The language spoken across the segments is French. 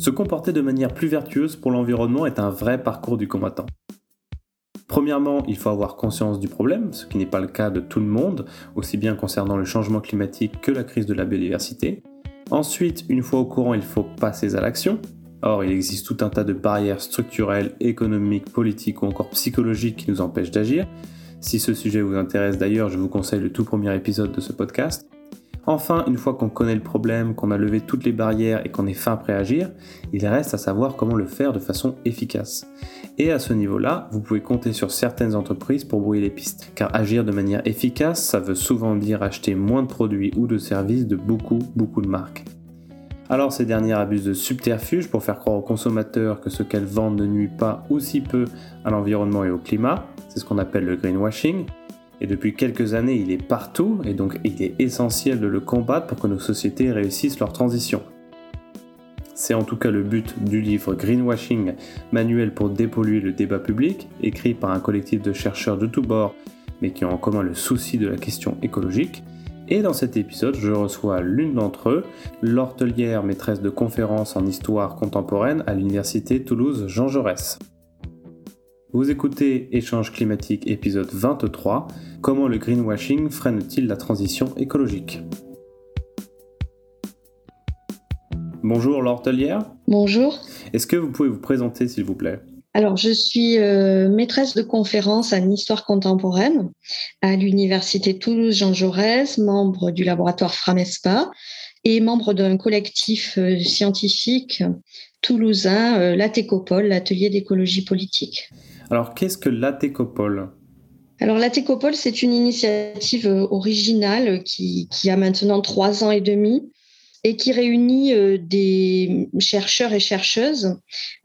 Se comporter de manière plus vertueuse pour l'environnement est un vrai parcours du combattant. Premièrement, il faut avoir conscience du problème, ce qui n'est pas le cas de tout le monde, aussi bien concernant le changement climatique que la crise de la biodiversité. Ensuite, une fois au courant, il faut passer à l'action. Or, il existe tout un tas de barrières structurelles, économiques, politiques ou encore psychologiques qui nous empêchent d'agir. Si ce sujet vous intéresse d'ailleurs, je vous conseille le tout premier épisode de ce podcast. Enfin, une fois qu'on connaît le problème, qu'on a levé toutes les barrières et qu'on est fin prêt à agir, il reste à savoir comment le faire de façon efficace. Et à ce niveau-là, vous pouvez compter sur certaines entreprises pour brouiller les pistes. Car agir de manière efficace, ça veut souvent dire acheter moins de produits ou de services de beaucoup, beaucoup de marques. Alors ces dernières abusent de subterfuges pour faire croire aux consommateurs que ce qu'elles vendent ne nuit pas ou si peu à l'environnement et au climat, c'est ce qu'on appelle le greenwashing, et depuis quelques années il est partout et donc il est essentiel de le combattre pour que nos sociétés réussissent leur transition. C'est en tout cas le but du livre Greenwashing, manuel pour dépolluer le débat public, écrit par un collectif de chercheurs de tous bords, mais qui ont en commun le souci de la question écologique. Et dans cet épisode, je reçois l'une d'entre eux, l'hortelière maîtresse de conférences en histoire contemporaine à l'université Toulouse Jean Jaurès. Vous écoutez Échange climatique épisode 23, Comment le greenwashing freine-t-il la transition écologique? Bonjour Laure Bonjour. Est-ce que vous pouvez vous présenter s'il vous plaît? Alors, je suis euh, maîtresse de conférence en histoire contemporaine à l'université Toulouse-Jean Jaurès, membre du laboratoire Framespa et membre d'un collectif euh, scientifique toulousain, euh, l'ATECOPOL, l'atelier d'écologie politique. Alors, qu'est-ce que l'ATECOPOL alors la c'est une initiative originale qui, qui, a maintenant trois ans et demi et qui réunit euh, des chercheurs et chercheuses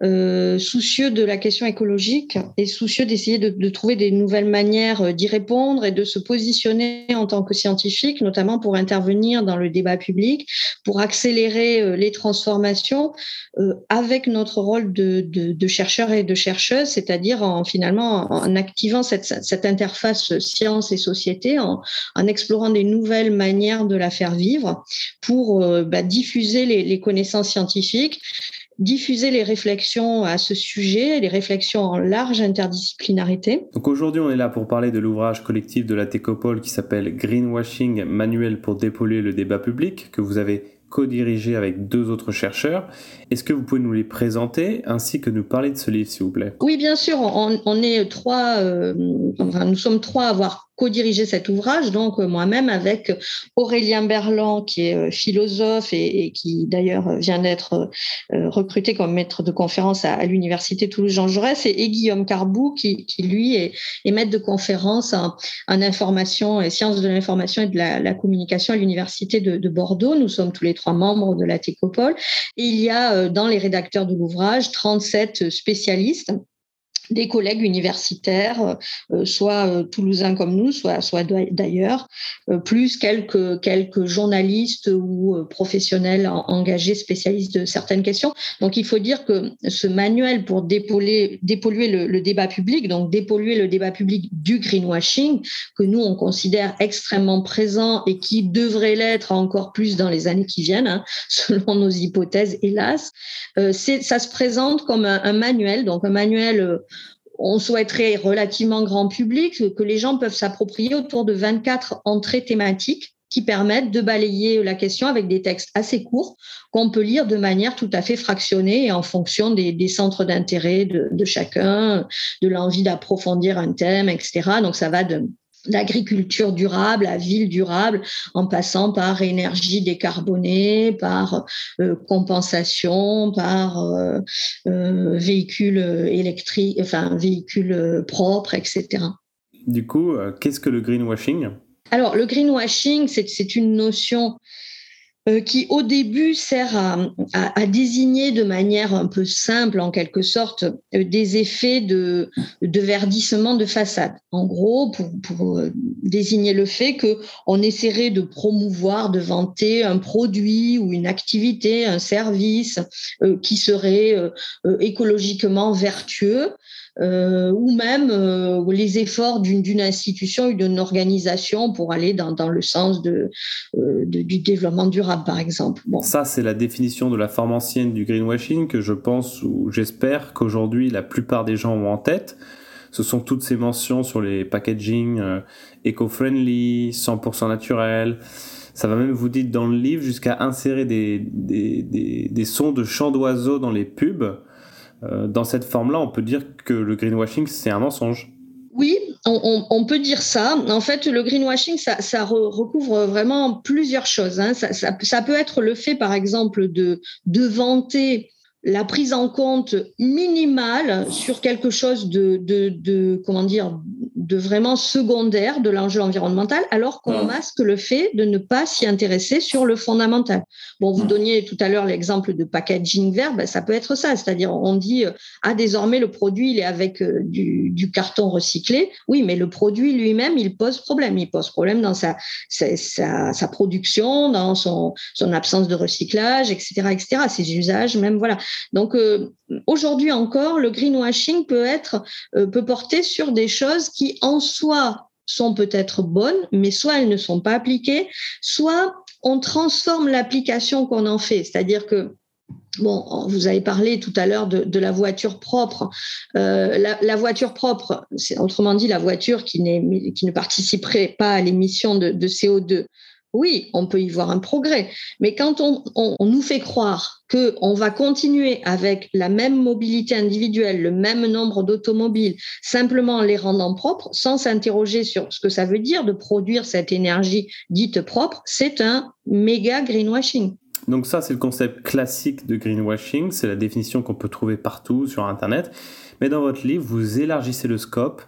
euh, soucieux de la question écologique et soucieux d'essayer de, trouver des nouvelles manières euh, d'y répondre et de se positionner en tant que scientifiques, notamment pour intervenir dans le débat public, pour accélérer les transformations avec notre rôle de, chercheurs et de chercheuses, c'est-à-dire en finalement en activant cette, cette interface science et société, en, en explorant des nouvelles manières de la faire vivre pour bah, diffuser les, connaissances scientifiques, diffuser les réflexions à ce sujet, les réflexions en large interdisciplinarité. Donc aujourd'hui, on est là pour parler de l'ouvrage collectif de la Técopole qui s'appelle Greenwashing, manuel pour dépolluer le débat public, que vous avez co-dirigé avec deux autres chercheurs. Est-ce que vous pouvez nous les présenter ainsi que nous parler de ce livre, s'il vous plaît? Oui, bien sûr. On, est trois, euh, nous sommes trois à avoir co-dirigé cet ouvrage, donc euh, moi-même avec Aurélien Berland, qui est euh, philosophe et, qui d'ailleurs vient d'être recruté comme maître de conférence à, l'université Toulouse-Jean Jaurès, et, Guillaume Carbou, qui, lui est, maître de conférence en, information et sciences de l'information et de la, communication à l'université de, de, Bordeaux. Nous sommes tous les trois membres de la Técopole. Et il y a dans les rédacteurs de l'ouvrage 37 spécialistes des collègues universitaires, euh, soit euh, toulousains comme nous, soit, soit d'ailleurs, euh, plus quelques, quelques journalistes ou professionnels engagés, spécialistes de certaines questions. Donc il faut dire que ce manuel pour dépolluer, dépolluer le, débat public, donc dépolluer le débat public du greenwashing, que nous on considère extrêmement présent et qui devrait l'être encore plus dans les années qui viennent, hein, selon nos hypothèses, hélas, ça se présente comme un, un manuel, donc un manuel on souhaiterait relativement grand public que les gens peuvent s'approprier autour de 24 entrées thématiques qui permettent de balayer la question avec des textes assez courts qu'on peut lire de manière tout à fait fractionnée et en fonction des, centres d'intérêt de, de, chacun, de l'envie d'approfondir un thème, etc. Donc ça va de, l'agriculture durable, la ville durable, en passant par énergie décarbonée, par euh, compensation, par euh, euh, véhicules électriques, enfin véhicules propres, etc. Du coup, qu'est-ce que le greenwashing? Alors, le greenwashing, c'est une notion euh, qui au début sert à, désigner de manière un peu simple, en quelque sorte, euh, des effets de, verdissement de façade. En gros, pour, euh, désigner le fait que on essaierait de promouvoir, de vanter un produit ou une activité, un service qui serait écologiquement vertueux ou même les efforts d'une institution ou d'une organisation pour aller dans, le sens du développement durable, par exemple. Ça, c'est la définition de la forme ancienne du greenwashing que je pense ou j'espère qu'aujourd'hui la plupart des gens ont en tête ce sont toutes ces mentions sur les packaging euh, eco-friendly, 100% naturel. Ça va même, vous dites dans le livre, jusqu'à insérer des, des, des, sons de chants d'oiseaux dans les pubs. Euh, dans cette forme-là, on peut dire que le greenwashing, c'est un mensonge. Oui, on, peut dire ça. En fait, le greenwashing, ça, recouvre vraiment plusieurs choses. Hein. Ça, peut être le fait, par exemple, de vanter la prise en compte minimale sur quelque chose de, de, de comment dire de vraiment secondaire de l'enjeu environnemental, alors qu'on mmh. masque le fait de ne pas s'y intéresser sur le fondamental. Bon, vous donniez tout à l'heure l'exemple de packaging vert, ben, ça peut être ça, c'est-à-dire on dit ah désormais le produit il est avec euh, du, du, carton recyclé, oui, mais le produit lui-même il pose problème, il pose problème dans sa sa, sa, production, dans son son absence de recyclage, etc., etc., ses usages, même voilà. Donc euh, aujourd'hui encore, le greenwashing peut être euh, peut porter sur des choses qui en soi sont peut-être bonnes, mais soit elles ne sont pas appliquées, soit on transforme l'application qu'on en fait. C'est-à-dire que Bon, vous avez parlé tout à l'heure de, la voiture propre. Euh, la, voiture propre, c'est autrement dit la voiture qui, ne participerait pas à l'émission de, CO2 oui, on peut y voir un progrès. Mais quand on, nous fait croire qu'on va continuer avec la même mobilité individuelle, le même nombre d'automobiles, simplement en les rendant propres, sans s'interroger sur ce que ça veut dire de produire cette énergie dite propre, c'est un méga greenwashing. Donc ça, c'est le concept classique de greenwashing, c'est la définition qu'on peut trouver partout sur Internet. Mais dans votre livre, vous élargissez le scope.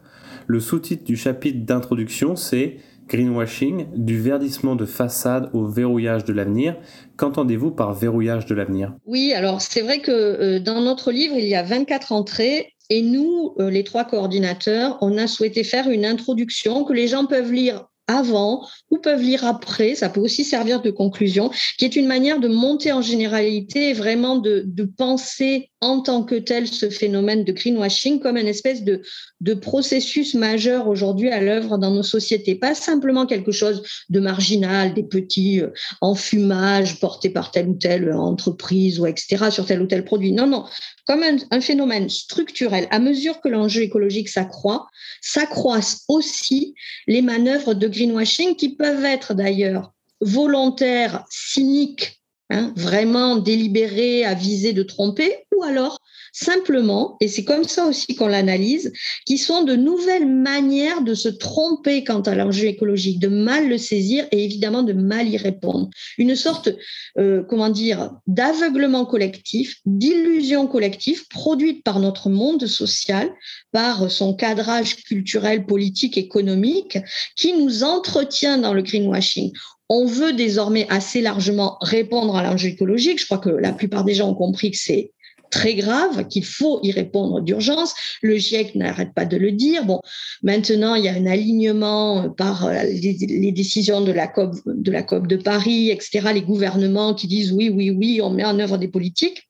Le sous-titre du chapitre d'introduction, c'est Greenwashing, du verdissement de façade au verrouillage de l'avenir. Qu'entendez-vous par verrouillage de l'avenir? Oui, alors c'est vrai que euh, dans notre livre, il y a 24 entrées et nous, euh, les trois coordinateurs, on a souhaité faire une introduction que les gens peuvent lire avant ou peuvent lire après, ça peut aussi servir de conclusion, qui est une manière de monter en généralité et vraiment de, penser en tant que tel ce phénomène de greenwashing comme une espèce de, de processus majeur aujourd'hui à l'œuvre dans nos sociétés. Pas simplement quelque chose de marginal, des petits euh, enfumages portés par telle ou telle entreprise ou etc. sur tel ou tel produit. Non, non, comme un, un phénomène structurel. À mesure que l'enjeu écologique s'accroît, s'accroissent aussi les manœuvres de greenwashing qui peuvent être d'ailleurs volontaires, cyniques, Hein, vraiment délibéré à viser de tromper, ou alors simplement, et c'est comme ça aussi qu'on l'analyse, qui sont de nouvelles manières de se tromper quant à l'enjeu écologique, de mal le saisir et évidemment de mal y répondre. Une sorte, euh, comment dire, d'aveuglement collectif, d'illusion collective produite par notre monde social, par son cadrage culturel, politique, économique, qui nous entretient dans le greenwashing on veut désormais assez largement répondre à l'enjeu écologique. Je crois que la plupart des gens ont compris que c'est très grave, qu'il faut y répondre d'urgence. Le GIEC n'arrête pas de le dire. Bon, maintenant, il y a un alignement par euh, les, décisions de la COP, de la COP de Paris, etc. Les gouvernements qui disent oui, oui, oui, on met en œuvre des politiques.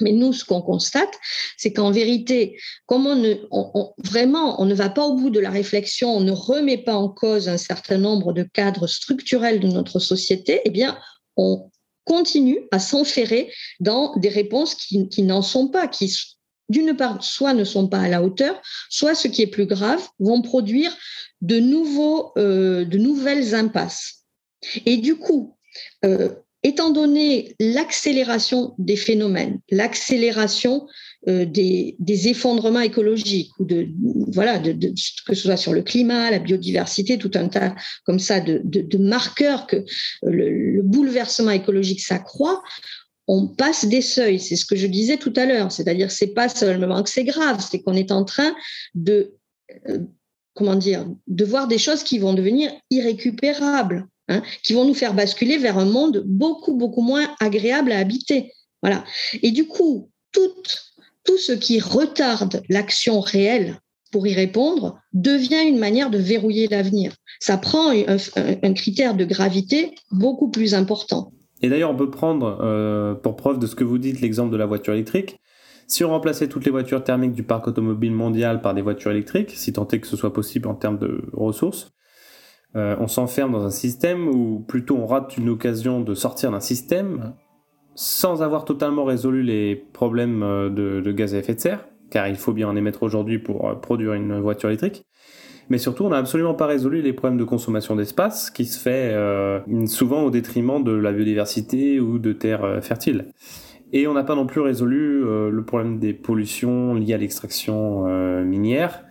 Mais nous, ce qu'on constate, c'est qu'en vérité, comme on ne, vraiment, on ne va pas au bout de la réflexion, on ne remet pas en cause un certain nombre de cadres structurels de notre société, eh bien, on continue à s'enferrer dans des réponses qui, n'en sont pas, qui, d'une part, soit ne sont pas à la hauteur, soit, ce qui est plus grave, vont produire de, nouveaux, euh, de nouvelles impasses. Et du coup, euh, étant donné l'accélération des phénomènes, l'accélération euh, des, effondrements écologiques ou de voilà de, que ce soit sur le climat, la biodiversité, tout un tas comme ça de, marqueurs que le, bouleversement écologique s'accroît. On passe des seuils, c'est ce que je disais tout à l'heure. C'est-à-dire, c'est pas seulement que c'est grave, c'est qu'on est en train de euh, comment dire, de voir des choses qui vont devenir irrécupérables. Hein, qui vont nous faire basculer vers un monde beaucoup, beaucoup moins agréable à habiter. Voilà. Et du coup, tout, tout ce qui retarde l'action réelle pour y répondre devient une manière de verrouiller l'avenir. Ça prend un, critère de gravité beaucoup plus important. Et d'ailleurs, on peut prendre euh, pour preuve de ce que vous dites l'exemple de la voiture électrique. Si on remplaçait toutes les voitures thermiques du parc automobile mondial par des voitures électriques, si tant est que ce soit possible en termes de ressources, euh, on s'enferme dans un système ou plutôt on rate une occasion de sortir d'un système sans avoir totalement résolu les problèmes euh, de, gaz à effet de serre, car il faut bien en émettre aujourd'hui pour euh, produire une voiture électrique. Mais surtout, on n'a absolument pas résolu les problèmes de consommation d'espace qui se fait souvent au détriment de la biodiversité ou de terres fertiles. Et on n'a pas non plus résolu le problème des pollutions liées à l'extraction minière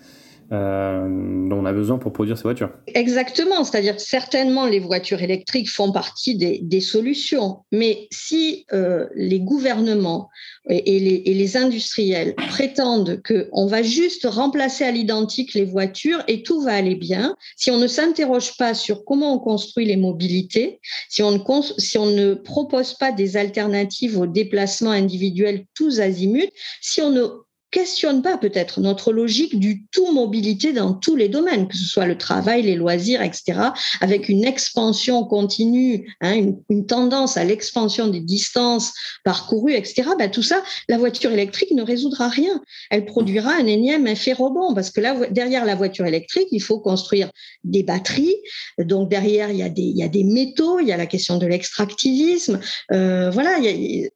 euh, dont on a besoin pour produire ces voitures. Exactement, c'est-à-dire certainement les voitures électriques font partie des, solutions, mais si euh, les gouvernements et, les, industriels prétendent qu'on va juste remplacer à l'identique les voitures et tout va aller bien, si on ne s'interroge pas sur comment on construit les mobilités, si on ne, si on ne propose pas des alternatives aux déplacements individuels tous azimuts, si on ne questionne pas peut-être notre logique du tout mobilité dans tous les domaines, que ce soit le travail, les loisirs, etc., avec une expansion continue, hein, une, tendance à l'expansion des distances parcourues, etc. Ben, tout ça, la voiture électrique ne résoudra rien. Elle produira un énième effet rebond parce que là, derrière la voiture électrique, il faut construire des batteries. Donc derrière, il y a des, il y a des métaux, il y a la question de l'extractivisme. Euh, voilà, il y a,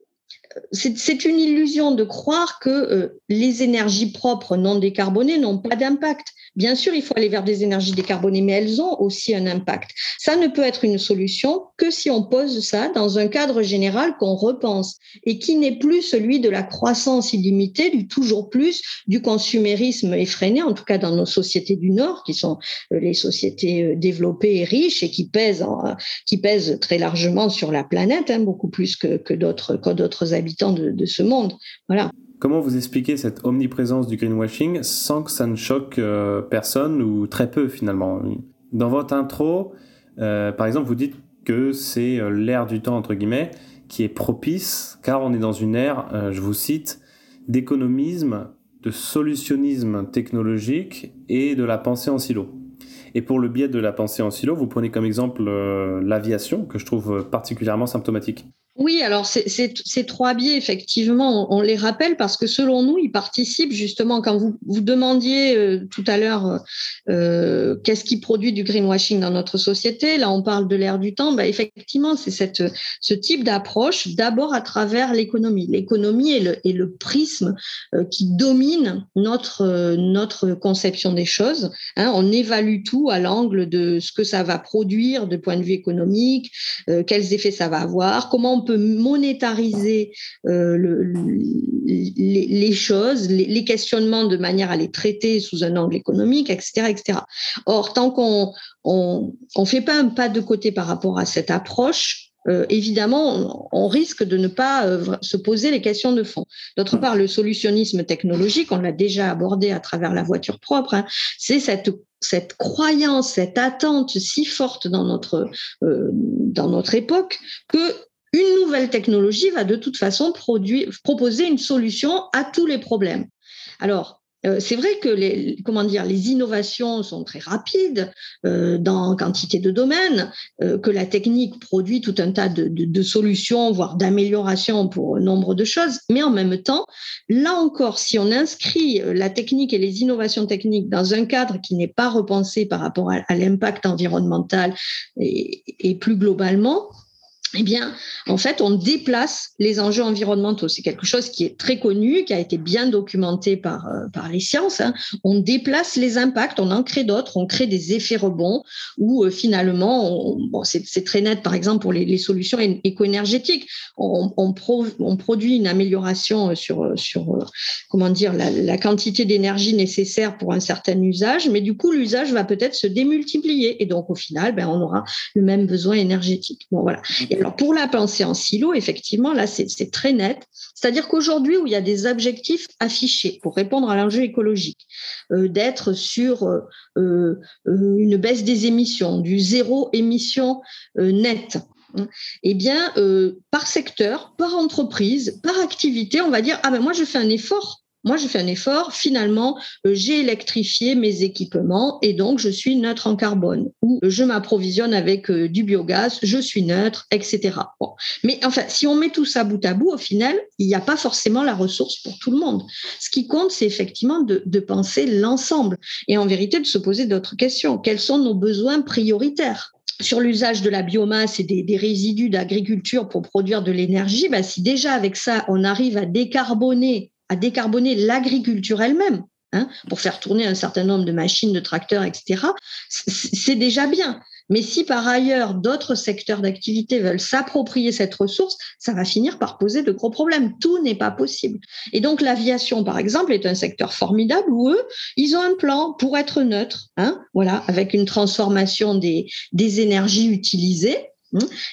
c'est une illusion de croire que euh, les énergies propres non décarbonées n'ont pas d'impact. Bien sûr, il faut aller vers des énergies décarbonées, mais elles ont aussi un impact. Ça ne peut être une solution que si on pose ça dans un cadre général qu'on repense et qui n'est plus celui de la croissance illimitée, du toujours plus, du consumérisme effréné, en tout cas dans nos sociétés du Nord, qui sont euh, les sociétés euh, développées et riches et qui pèsent, qui pèsent très largement sur la planète, hein, beaucoup plus que, que d'autres habitants de, de ce monde. Voilà. Comment vous expliquez cette omniprésence du greenwashing sans que ça ne choque euh, personne ou très peu finalement? Dans votre intro, euh, par exemple, vous dites que c'est euh, l'ère du temps, entre guillemets, qui est propice, car on est dans une ère, je vous cite, d'économisme, de solutionnisme technologique et de la pensée en silo. Et pour le biais de la pensée en silo, vous prenez comme exemple l'aviation, que je trouve particulièrement symptomatique. Oui, alors ces trois biais, effectivement, on, les rappelle parce que selon nous, ils participent justement, quand vous, vous demandiez euh, tout à l'heure euh, euh, qu'est-ce qui produit du greenwashing dans notre société, là on parle de l'ère du temps, bah, effectivement, c'est ce type d'approche d'abord à travers l'économie. L'économie est le, est le prisme qui domine notre, notre conception des choses. Hein. on évalue tout à l'angle de ce que ça va produire de point de vue économique, quels effets ça va avoir, comment on peut monétariser euh, les, choses, les, questionnements de manière à les traiter sous un angle économique, etc. etc. Or, tant qu'on on, fait pas un pas de côté par rapport à cette approche, euh, évidemment, on, risque de ne pas euh, se poser les questions de fond. D'autre part, le solutionnisme technologique, on l'a déjà abordé à travers la voiture propre, hein, c'est cette cette croyance, cette attente si forte dans notre, dans notre époque que une nouvelle technologie va de toute façon proposer une solution à tous les problèmes. Alors, euh, c'est vrai que les, innovations sont très rapides euh, dans quantité de domaines, euh, que la technique produit tout un tas de, solutions, voire d'améliorations pour nombre de choses, mais en même temps, là encore, si on inscrit la technique et les innovations techniques dans un cadre qui n'est pas repensé par rapport à, l'impact environnemental et plus globalement, eh bien, en fait, on déplace les enjeux environnementaux. C'est quelque chose qui est très connu, qui a été bien documenté par, euh, par les sciences. Hein. On déplace les impacts, on en crée d'autres, on crée des effets rebonds où euh, finalement, bon, c'est très net, par exemple, pour les, les solutions éco-énergétiques. On, on, on, produit une amélioration sur, sur comment dire, la, la quantité d'énergie nécessaire pour un certain usage, mais du coup, l'usage va peut-être se démultiplier. Et donc, au final, ben, on aura le même besoin énergétique. Bon, voilà alors pour la pensée en silo, effectivement, là, c'est très net. C'est-à-dire qu'aujourd'hui, où il y a des objectifs affichés pour répondre à l'enjeu écologique, euh, d'être sur euh, euh, une baisse des émissions, du zéro émission net, hein, eh bien, par secteur, par entreprise, par activité, on va dire, ah ben moi, je fais un effort Moi, je fais un effort. Finalement, euh, j'ai électrifié mes équipements et donc je suis neutre en carbone. Ou je m'approvisionne avec euh, du biogaz, je suis neutre, etc. Mais enfin, si on met tout ça bout à bout, au final, il n'y a pas forcément la ressource pour tout le monde. Ce qui compte, c'est effectivement de, de penser l'ensemble et en vérité de se poser d'autres questions. Quels sont nos besoins prioritaires? Sur l'usage de la biomasse et des, résidus d'agriculture pour produire de l'énergie, bah, si déjà avec ça, on arrive à décarboner à décarboner l'agriculture elle-même, hein, pour faire tourner un certain nombre de machines, de tracteurs, etc., c'est déjà bien. Mais si par ailleurs d'autres secteurs d'activité veulent s'approprier cette ressource, ça va finir par poser de gros problèmes. Tout n'est pas possible. Et donc l'aviation, par exemple, est un secteur formidable où eux, ils ont un plan pour être neutre, hein, voilà, avec une transformation des, énergies utilisées.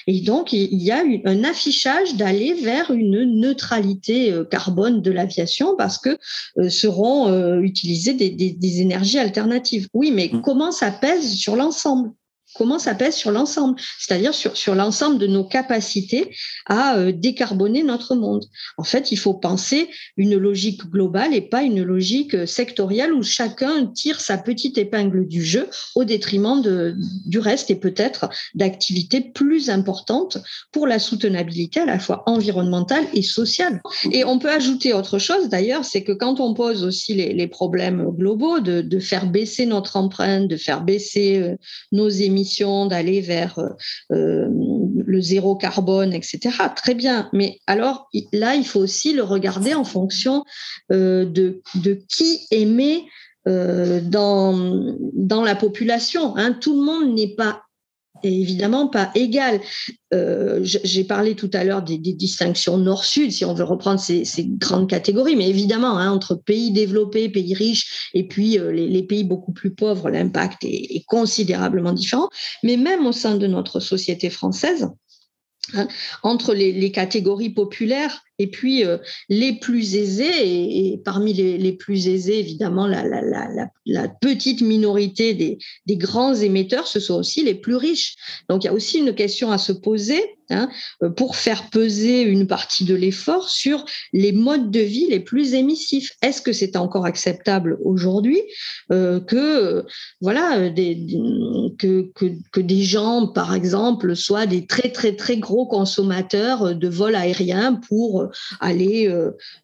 Et donc, il y a un affichage d'aller vers une neutralité euh, carbone de l'aviation parce que euh, seront euh, utilisées des, énergies alternatives. Oui, mais mmh. comment ça pèse sur l'ensemble? Comment ça pèse sur l'ensemble, c'est-à-dire sur, sur l'ensemble de nos capacités à euh, décarboner notre monde. En fait, il faut penser une logique globale et pas une logique euh, sectorielle où chacun tire sa petite épingle du jeu au détriment de, du reste et peut-être d'activités plus importantes pour la soutenabilité à la fois environnementale et sociale. Et on peut ajouter autre chose d'ailleurs, c'est que quand on pose aussi les, problèmes globaux de, de, faire baisser notre empreinte, de faire baisser euh, nos émissions, d'aller vers euh, euh, le zéro carbone, etc. Très bien. Mais alors là, il faut aussi le regarder en fonction euh, de, qui émet dans, dans la population. Hein. Tout le monde n'est pas évidemment pas égal. Euh, j'ai parlé tout à l'heure des, distinctions nord-sud, si on veut reprendre ces, grandes catégories, mais évidemment, hein, entre pays développés, pays riches, et puis euh, les, pays beaucoup plus pauvres, l'impact est, considérablement différent. Mais même au sein de notre société française, hein, entre les, catégories populaires et puis euh, les plus aisés, et, parmi les, plus aisés, évidemment, la, petite minorité des, grands émetteurs, ce sont aussi les plus riches. Donc il y a aussi une question à se poser Hein, euh, pour faire peser une partie de l'effort sur les modes de vie les plus émissifs. Est-ce que c'est encore acceptable aujourd'hui euh, que voilà des, que, que, des gens, par exemple, soient des très très très gros consommateurs de vols aériens pour aller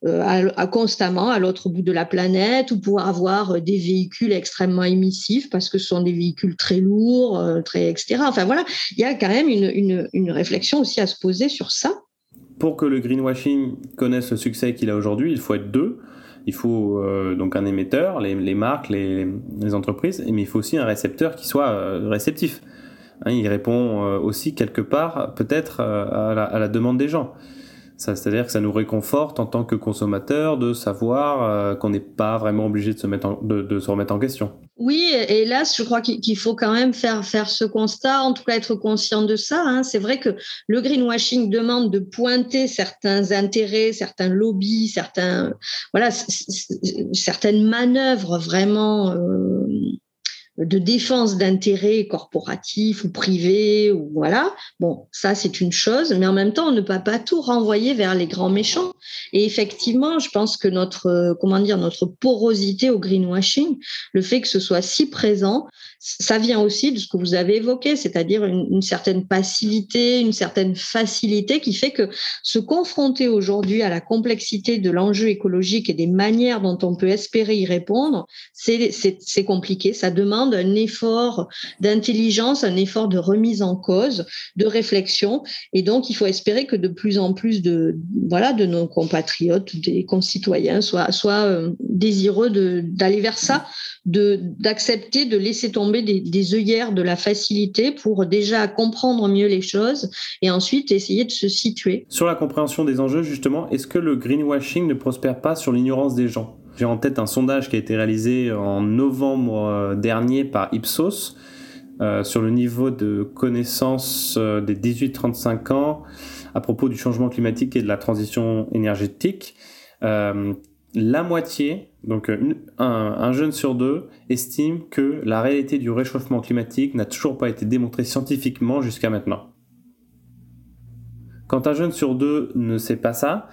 euh, constamment à l'autre bout de la planète ou pour avoir des véhicules extrêmement émissifs parce que ce sont des véhicules très lourds, très etc. Enfin voilà, il y a quand même une, une, une réflexion aussi à se poser sur ça. Pour que le greenwashing connaisse le succès qu'il a aujourd'hui, il faut être deux. Il faut euh, donc un émetteur, les, marques, les, entreprises, mais il faut aussi un récepteur qui soit euh, réceptif. Hein, il répond euh, aussi quelque part peut-être à, la demande des gens. C'est-à-dire que ça nous réconforte en tant que consommateur de savoir euh, qu'on n'est pas vraiment obligé de se, remettre en question. Oui, et là, je crois qu'il faut quand même faire, faire ce constat, en tout cas être conscient de ça. Hein. C'est vrai que le greenwashing demande de pointer certains intérêts, certains lobbies, certains, voilà, certaines manœuvres vraiment euh, de défense d'intérêts corporatifs ou privés ou voilà. Bon, ça c'est une chose, mais en même temps on ne peut pas tout renvoyer vers les grands méchants. Et effectivement, je pense que notre euh, comment dire notre porosité au greenwashing, le fait que ce soit si présent, ça vient aussi de ce que vous avez évoqué, c'est-à-dire une, certaine passivité, une certaine facilité qui fait que se confronter aujourd'hui à la complexité de l'enjeu écologique et des manières dont on peut espérer y répondre, c'est compliqué. Ça demande un effort d'intelligence, un effort de remise en cause, de réflexion. Et donc, il faut espérer que de plus en plus de, voilà, de nos compatriotes, des concitoyens soient, euh, désireux d'aller vers ça, d'accepter de, de laisser tomber des, œillères de la facilité pour déjà comprendre mieux les choses et ensuite essayer de se situer. Sur la compréhension des enjeux, justement, est-ce que le greenwashing ne prospère pas sur l'ignorance des gens? J'ai en tête un sondage qui a été réalisé en novembre euh, dernier par Ipsos euh, sur le niveau de connaissance euh, des 18-35 ans à propos du changement climatique et de la transition énergétique la moitié, donc un, jeune sur deux, estime que la réalité du réchauffement climatique n'a toujours pas été démontrée scientifiquement jusqu'à maintenant. Quand un jeune sur deux ne sait pas ça,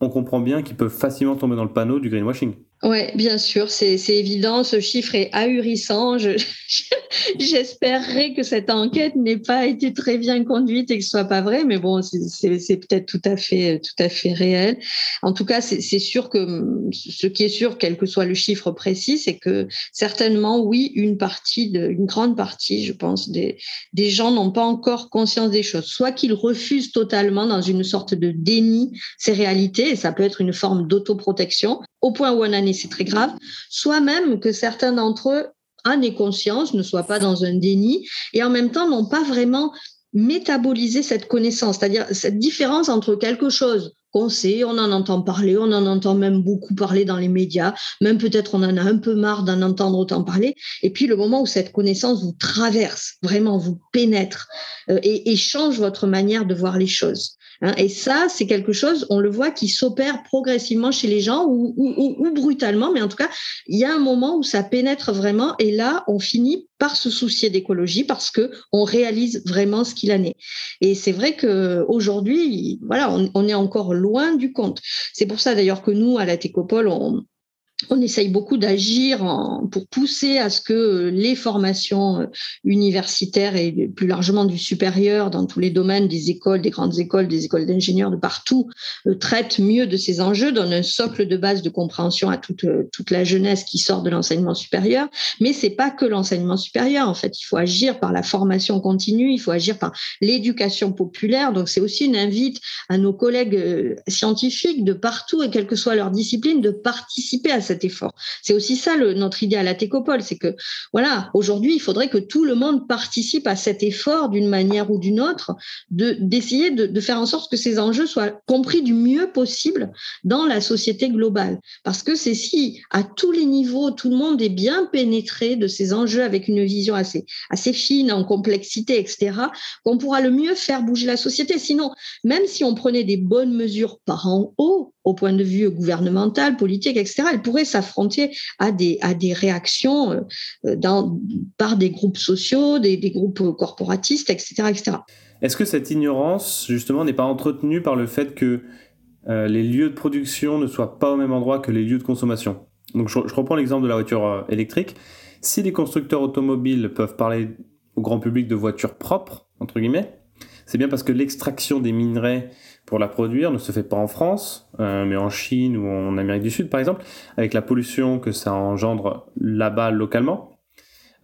on comprend bien qu'ils peuvent facilement tomber dans le panneau du greenwashing. Oui, bien sûr, c'est évident. Ce chiffre est ahurissant. J'espérerais que cette enquête n'ait pas été très bien conduite et que ce soit pas vrai, mais bon, c'est peut-être tout à fait, tout à fait réel. En tout cas, c'est sûr que ce qui est sûr, quel que soit le chiffre précis, c'est que certainement, oui, une partie, de, une grande partie, je pense, des, des gens n'ont pas encore conscience des choses. Soit qu'ils refusent totalement dans une sorte de déni ces réalités, et ça peut être une forme d'autoprotection, au point où on en est, c'est très grave, soit même que certains d'entre eux en aient conscience, ne soient pas dans un déni, et en même temps n'ont pas vraiment métaboliser cette connaissance, c'est-à-dire cette différence entre quelque chose qu'on sait, on en entend parler, on en entend même beaucoup parler dans les médias, même peut-être on en a un peu marre d'en entendre autant parler, et puis le moment où cette connaissance vous traverse, vraiment vous pénètre euh, et change votre manière de voir les choses. Hein. et ça, c'est quelque chose, on le voit, qui s'opère progressivement chez les gens ou, brutalement, mais en tout cas, il y a un moment où ça pénètre vraiment, et là, on finit par se soucier d'écologie parce que on réalise vraiment ce qu'il en est. Et c'est vrai que aujourd'hui, voilà, on, on, est encore loin du compte. C'est pour ça d'ailleurs que nous, à la Técopole, on, on essaye beaucoup d'agir pour pousser à ce que les formations euh, universitaires et plus largement du supérieur dans tous les domaines des écoles, des grandes écoles, des écoles d'ingénieurs de partout euh, traitent mieux de ces enjeux, donnent un socle de base de compréhension à toute, euh, toute la jeunesse qui sort de l'enseignement supérieur. Mais c'est pas que l'enseignement supérieur. En fait, il faut agir par la formation continue, il faut agir par l'éducation populaire. Donc c'est aussi une invite à nos collègues scientifiques de partout et quelle que soit leur discipline de participer à cet effort. C'est aussi ça le, notre idée à la Técopole, c'est que voilà, aujourd'hui, il faudrait que tout le monde participe à cet effort d'une manière ou d'une autre, de d'essayer de, de, faire en sorte que ces enjeux soient compris du mieux possible dans la société globale. Parce que c'est si à tous les niveaux, tout le monde est bien pénétré de ces enjeux avec une vision assez assez fine en complexité, etc., qu'on pourra le mieux faire bouger la société. Sinon, même si on prenait des bonnes mesures par en haut, au point de vue gouvernemental, politique, etc., elle s'affronter à des, à des réactions euh, par des groupes sociaux, des, groupes corporatistes, etc. etc. Est-ce que cette ignorance, justement, n'est pas entretenue par le fait que euh, les lieux de production ne soient pas au même endroit que les lieux de consommation? Donc je, je reprends l'exemple de la voiture euh, électrique. Si les constructeurs automobiles peuvent parler au grand public de voitures propres, entre guillemets, c'est bien parce que l'extraction des minerais pour la produire ne se fait pas en France, euh, mais en Chine ou en Amérique du Sud, par exemple, avec la pollution que ça engendre là-bas localement.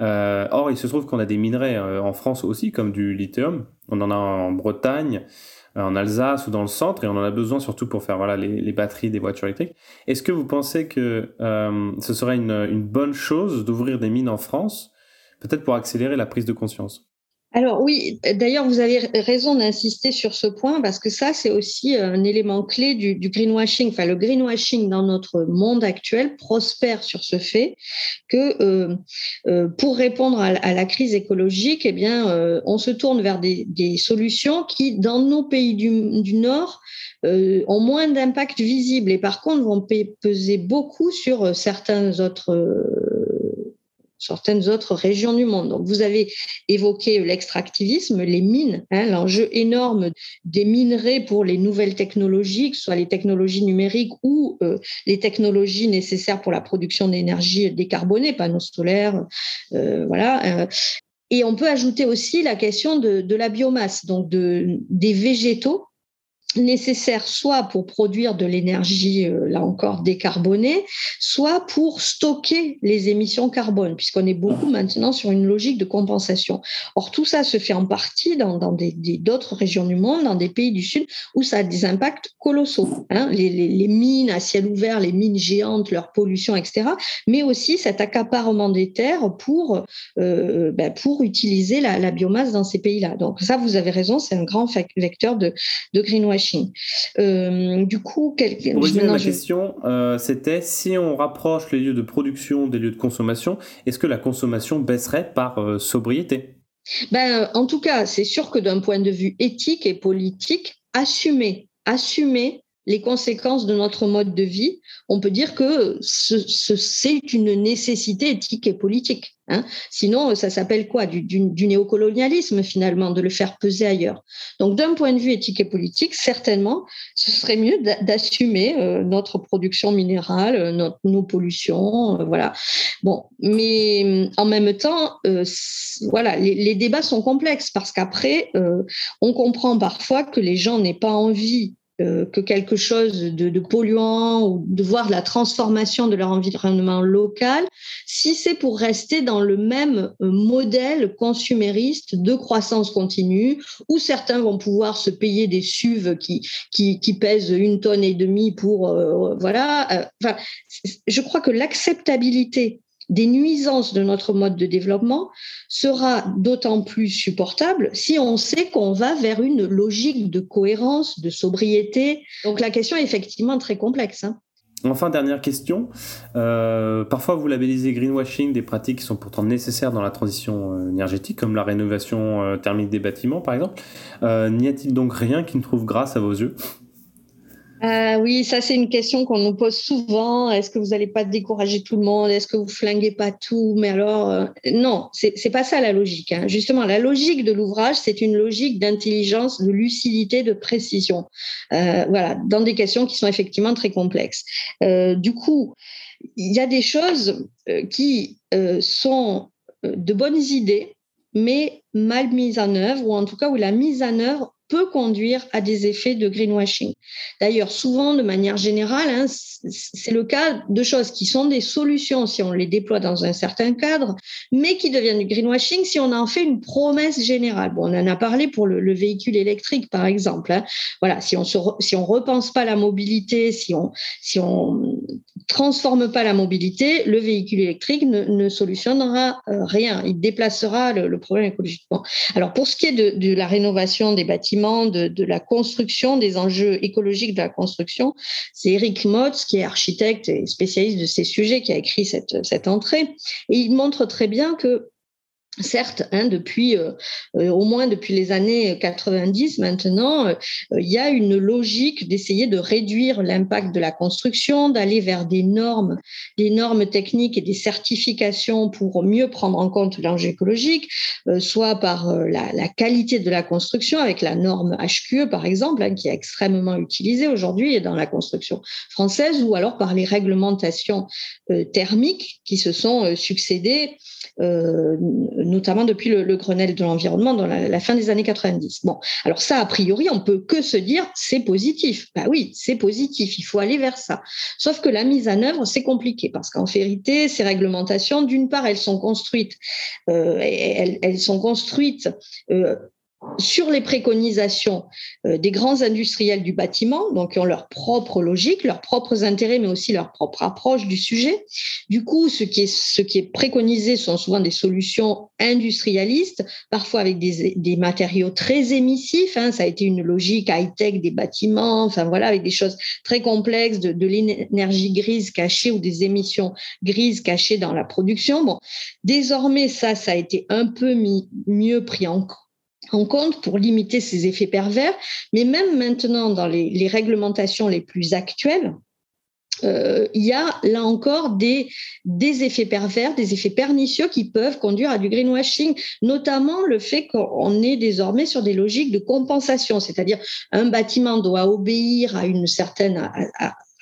Euh, or, il se trouve qu'on a des minerais euh, en France aussi, comme du lithium. On en a en Bretagne, en Alsace ou dans le centre, et on en a besoin surtout pour faire voilà, les, batteries des voitures électriques. Est-ce que vous pensez que ce serait une bonne chose d'ouvrir des mines en France, peut-être pour accélérer la prise de conscience? Alors oui, d'ailleurs, vous avez raison d'insister sur ce point parce que ça, c'est aussi un élément clé du, greenwashing. Enfin, le greenwashing dans notre monde actuel prospère sur ce fait que euh, euh, pour répondre à, la crise écologique, eh bien, euh, on se tourne vers des, solutions qui, dans nos pays du Nord, ont moins d'impact visible et par contre vont peser beaucoup sur certains autres certaines autres régions du monde. Donc, vous avez évoqué l'extractivisme, les mines, hein, l'enjeu énorme des minerais pour les nouvelles technologies, que ce soit les technologies numériques ou euh, les technologies nécessaires pour la production d'énergie décarbonée, panneaux solaires, euh, voilà. Euh. et on peut ajouter aussi la question de, la biomasse, donc de, des végétaux nécessaire soit pour produire de l'énergie, euh, là encore, décarbonée, soit pour stocker les émissions carbone, puisqu'on est beaucoup maintenant sur une logique de compensation. Or, tout ça se fait en partie dans, d'autres régions du monde, dans des pays du Sud, où ça a des impacts colossaux. Hein, les, les, les, mines à ciel ouvert, les mines géantes, leur pollution, etc., mais aussi cet accaparement des terres pour, euh, ben, pour utiliser la, la biomasse dans ces pays-là. Donc ça, vous avez raison, c'est un grand vecteur de, de greenwashing euh, du coup, quel... Ma question, euh, c'était si on rapproche les lieux de production des lieux de consommation, est-ce que la consommation baisserait par euh, sobriété? Ben, En tout cas, c'est sûr que d'un point de vue éthique et politique, assumer, assumer les conséquences de notre mode de vie, on peut dire que c'est une nécessité éthique et politique. Hein. Sinon, ça s'appelle quoi? Du, néocolonialisme finalement, de le faire peser ailleurs. Donc, d'un point de vue éthique et politique, certainement, ce serait mieux d'assumer euh, notre production minérale, euh, nos pollutions, euh, voilà. Bon, mais en même temps, voilà, les, les, débats sont complexes parce qu'après, on comprend parfois que les gens n'aient pas envie euh, que quelque chose de, polluant ou de voir la transformation de leur environnement local, si c'est pour rester dans le même euh, modèle consumériste de croissance continue, où certains vont pouvoir se payer des SUV qui, qui, qui pèsent une tonne et demie pour... Euh, voilà. Enfin, je crois que l'acceptabilité des nuisances de notre mode de développement sera d'autant plus supportable si on sait qu'on va vers une logique de cohérence, de sobriété. Donc la question est effectivement très complexe. Hein. Enfin, dernière question. Euh, parfois, vous labellisez greenwashing des pratiques qui sont pourtant nécessaires dans la transition euh, énergétique, comme la rénovation euh, thermique des bâtiments, par exemple. N'y a-t-il donc rien qui ne trouve grâce à vos yeux? Euh, oui, ça c'est une question qu'on nous pose souvent. Est-ce que vous n'allez pas décourager tout le monde? Est-ce que vous flinguez pas tout? Mais alors, euh, non, c'est pas ça la logique. Hein. Justement, la logique de l'ouvrage, c'est une logique d'intelligence, de lucidité, de précision. Euh, voilà, dans des questions qui sont effectivement très complexes. du coup, il y a des choses qui sont de bonnes idées, mais mal mises en œuvre, ou en tout cas où la mise en œuvre peut conduire à des effets de greenwashing. D'ailleurs, souvent, de manière générale, hein, c'est le cas de choses qui sont des solutions si on les déploie dans un certain cadre, mais qui deviennent du greenwashing si on en fait une promesse générale. Bon, on en a parlé pour le, véhicule électrique, par exemple. Hein. Voilà, si on se, si on repense pas la mobilité, si on si on transforme pas la mobilité, le véhicule électrique ne, ne solutionnera euh, rien. Il déplacera le, problème écologiquement. Alors, pour ce qui est de la rénovation des bâtiments de, la construction, des enjeux écologiques de la construction. C'est Eric Motz, qui est architecte et spécialiste de ces sujets, qui a écrit cette, cette entrée. Et il montre très bien que Certes, hein, depuis euh, euh, au moins depuis les années 90 maintenant, euh, il y a une logique d'essayer de réduire l'impact de la construction, d'aller vers des normes, des normes techniques et des certifications pour mieux prendre en compte l'enjeu écologique, soit par la, qualité de la construction avec la norme HQE par exemple, hein, qui est extrêmement utilisée aujourd'hui dans la construction française, ou alors par les réglementations thermiques qui se sont succédées notamment depuis le, Grenelle de l'environnement dans la, fin des années 90. Bon, alors ça, a priori, on peut que se dire c'est positif. Bah oui, c'est positif, il faut aller vers ça. Sauf que la mise en œuvre, c'est compliqué parce qu'en vérité, ces réglementations, d'une part, elles sont construites, euh, elles, sont construites euh, sur les préconisations euh, des grands industriels du bâtiment, donc qui ont leur propre logique, leurs propres intérêts, mais aussi leur propre approche du sujet. Du coup, ce qui est, préconisé sont souvent des solutions industrialistes, parfois avec des, matériaux très émissifs. Hein. Ça a été une logique high-tech des bâtiments, enfin voilà, avec des choses très complexes, de, l'énergie grise cachée ou des émissions grises cachées dans la production. Bon, désormais, ça, ça a été un peu mieux pris en compte en compte pour limiter ces effets pervers. Mais même maintenant, dans les, réglementations les plus actuelles, euh, il y a là encore des, effets pervers, des effets pernicieux qui peuvent conduire à du greenwashing, notamment le fait qu'on est désormais sur des logiques de compensation, c'est-à-dire un bâtiment doit obéir à une certaine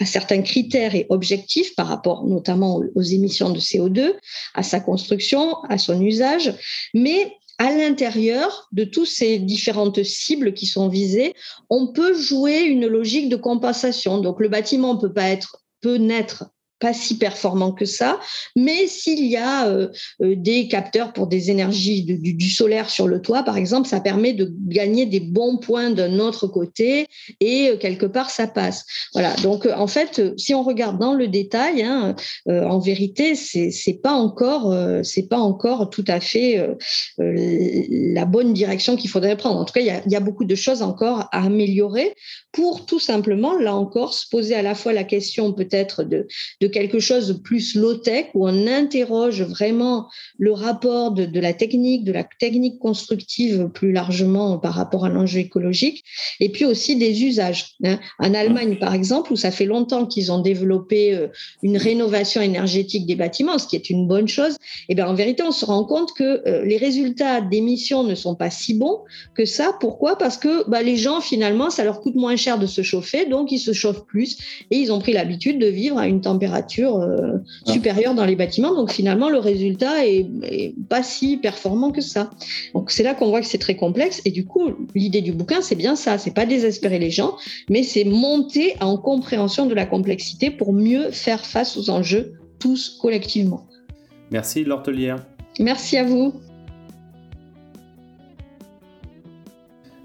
à certains critères et objectifs par rapport notamment aux émissions de CO2, à sa construction, à son usage, mais à l'intérieur de toutes ces différentes cibles qui sont visées, on peut jouer une logique de compensation. Donc le bâtiment peut pas être peut naître pas si performant que ça, mais s'il y a euh, euh, des capteurs pour des énergies du, solaire sur le toit, par exemple, ça permet de gagner des bons points d'un autre côté et euh, quelque part ça passe. Voilà. Donc en fait, si on regarde dans le détail, hein, en vérité, c'est pas encore c'est pas encore tout à fait la bonne direction qu'il faudrait prendre. En tout cas, il y a, beaucoup de choses encore à améliorer pour tout simplement là encore se poser à la fois la question peut-être de quelque chose de plus low-tech où on interroge vraiment le rapport de, la technique, de la technique constructive plus largement par rapport à l'enjeu écologique, et puis aussi des usages. Hein. En Allemagne, par exemple, où ça fait longtemps qu'ils ont développé euh, une rénovation énergétique des bâtiments, ce qui est une bonne chose, eh bien en vérité, on se rend compte que euh, les résultats d'émissions ne sont pas si bons que ça. Pourquoi? Parce que bah, les gens, finalement, ça leur coûte moins cher de se chauffer, donc ils se chauffent plus et ils ont pris l'habitude de vivre à une température euh, ah. supérieure dans les bâtiments. Donc finalement, le résultat est, pas si performant que ça. Donc c'est là qu'on voit que c'est très complexe. Et du coup, l'idée du bouquin, c'est bien ça. C'est pas désespérer les gens, mais c'est monter en compréhension de la complexité pour mieux faire face aux enjeux tous collectivement. Merci Lortelière. Merci à vous.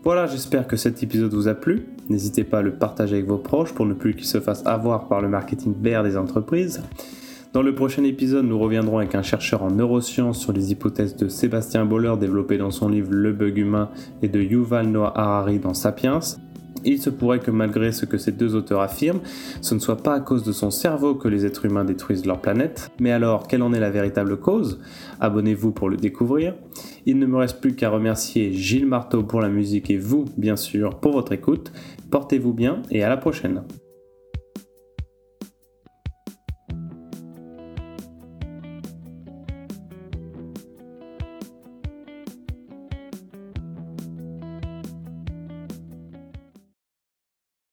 Voilà, j'espère que cet épisode vous a plu. N'hésitez pas à le partager avec vos proches pour ne plus qu'ils se fassent avoir par le marketing vert des entreprises. Dans le prochain épisode, nous reviendrons avec un chercheur en neurosciences sur les hypothèses de Sébastien Boller développées dans son livre Le bug humain et de Yuval Noah Harari dans Sapiens. Il se pourrait que malgré ce que ces deux auteurs affirment, ce ne soit pas à cause de son cerveau que les êtres humains détruisent leur planète. Mais alors, quelle en est la véritable cause? Abonnez-vous pour le découvrir. Il ne me reste plus qu'à remercier Gilles Marteau pour la musique et vous, bien sûr, pour votre écoute. Portez-vous bien et à la prochaine.